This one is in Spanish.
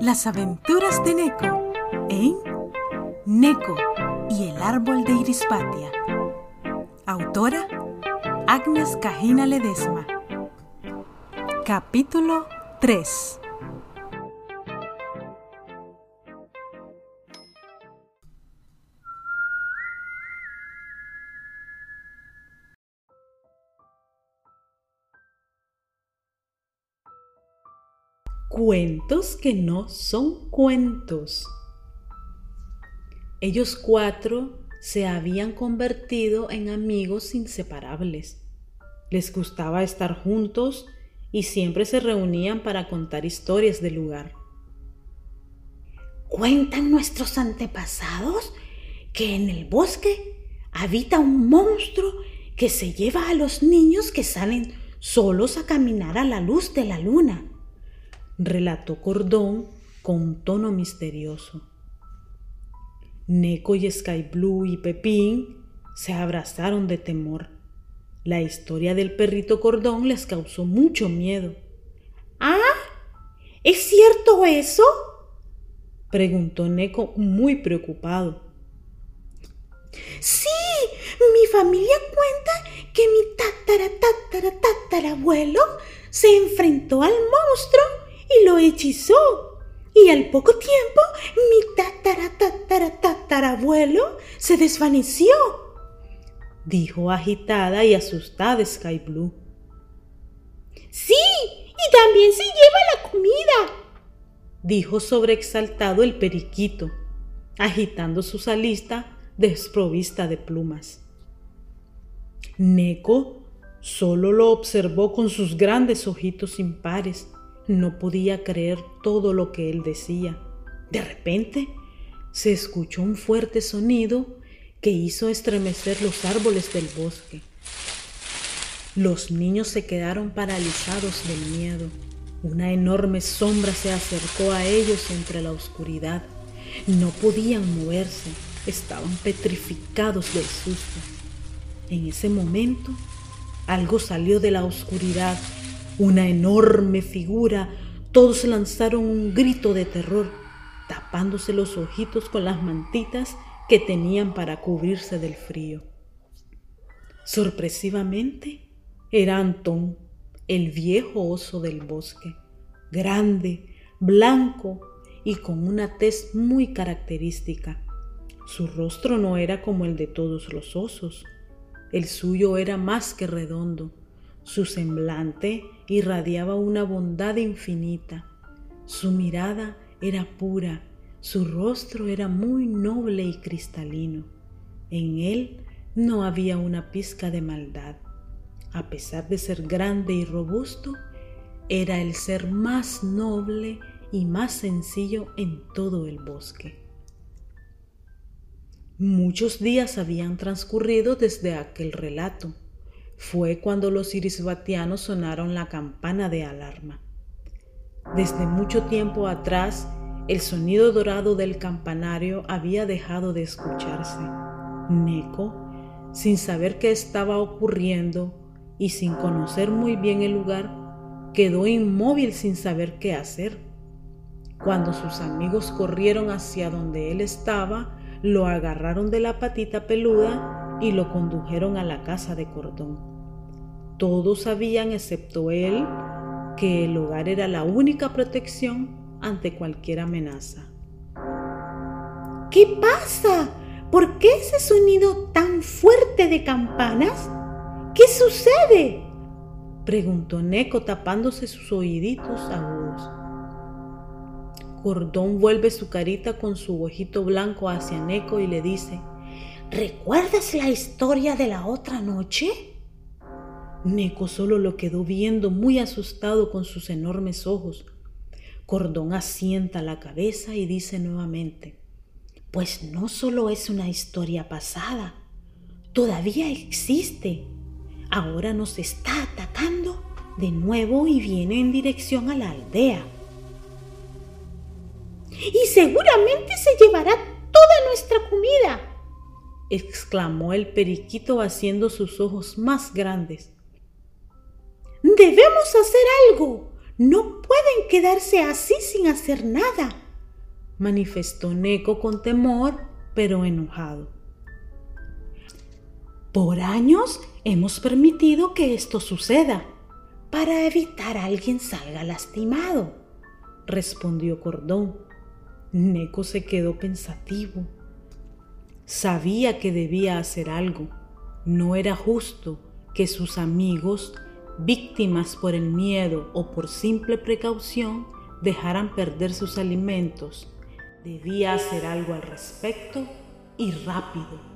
Las aventuras de Neko en Neko y el árbol de Irispatia. Autora Agnes Cajina Ledesma. Capítulo 3 Cuentos que no son cuentos. Ellos cuatro se habían convertido en amigos inseparables. Les gustaba estar juntos y siempre se reunían para contar historias del lugar. Cuentan nuestros antepasados que en el bosque habita un monstruo que se lleva a los niños que salen solos a caminar a la luz de la luna relató Cordón con tono misterioso. Neko y Sky Blue y Pepín se abrazaron de temor. La historia del perrito Cordón les causó mucho miedo. ¿Ah? ¿Es cierto eso? preguntó Neko muy preocupado. Sí, mi familia cuenta que mi tatara tatara tatarabuelo se enfrentó al monstruo y lo hechizó. Y al poco tiempo mi tatara tatara tatarabuelo se desvaneció, dijo agitada y asustada Sky Blue. Sí, y también se lleva la comida, dijo sobreexaltado el periquito, agitando su salista desprovista de plumas. Neko solo lo observó con sus grandes ojitos impares no podía creer todo lo que él decía. De repente se escuchó un fuerte sonido que hizo estremecer los árboles del bosque. Los niños se quedaron paralizados del miedo. Una enorme sombra se acercó a ellos entre la oscuridad. No podían moverse, estaban petrificados del susto. En ese momento, algo salió de la oscuridad una enorme figura, todos lanzaron un grito de terror, tapándose los ojitos con las mantitas que tenían para cubrirse del frío. Sorpresivamente, era Antón, el viejo oso del bosque, grande, blanco y con una tez muy característica. Su rostro no era como el de todos los osos, el suyo era más que redondo, su semblante irradiaba una bondad infinita. Su mirada era pura, su rostro era muy noble y cristalino. En él no había una pizca de maldad. A pesar de ser grande y robusto, era el ser más noble y más sencillo en todo el bosque. Muchos días habían transcurrido desde aquel relato fue cuando los irisbatianos sonaron la campana de alarma. Desde mucho tiempo atrás, el sonido dorado del campanario había dejado de escucharse. Neko, sin saber qué estaba ocurriendo y sin conocer muy bien el lugar, quedó inmóvil sin saber qué hacer. Cuando sus amigos corrieron hacia donde él estaba, lo agarraron de la patita peluda y lo condujeron a la casa de cordón. Todos sabían, excepto él, que el hogar era la única protección ante cualquier amenaza. ¿Qué pasa? ¿Por qué ese sonido tan fuerte de campanas? ¿Qué sucede? preguntó Neko tapándose sus oíditos agudos. Cordón vuelve su carita con su ojito blanco hacia Neko y le dice, ¿Recuerdas la historia de la otra noche? Neko solo lo quedó viendo muy asustado con sus enormes ojos. Cordón asienta la cabeza y dice nuevamente, pues no solo es una historia pasada, todavía existe. Ahora nos está atacando de nuevo y viene en dirección a la aldea. Y seguramente se llevará toda nuestra comida, exclamó el periquito haciendo sus ojos más grandes. Debemos hacer algo. No pueden quedarse así sin hacer nada, manifestó Neko con temor, pero enojado. Por años hemos permitido que esto suceda para evitar a alguien salga lastimado, respondió Cordón. Neko se quedó pensativo. Sabía que debía hacer algo. No era justo que sus amigos, víctimas por el miedo o por simple precaución, dejaran perder sus alimentos. Debía hacer algo al respecto y rápido.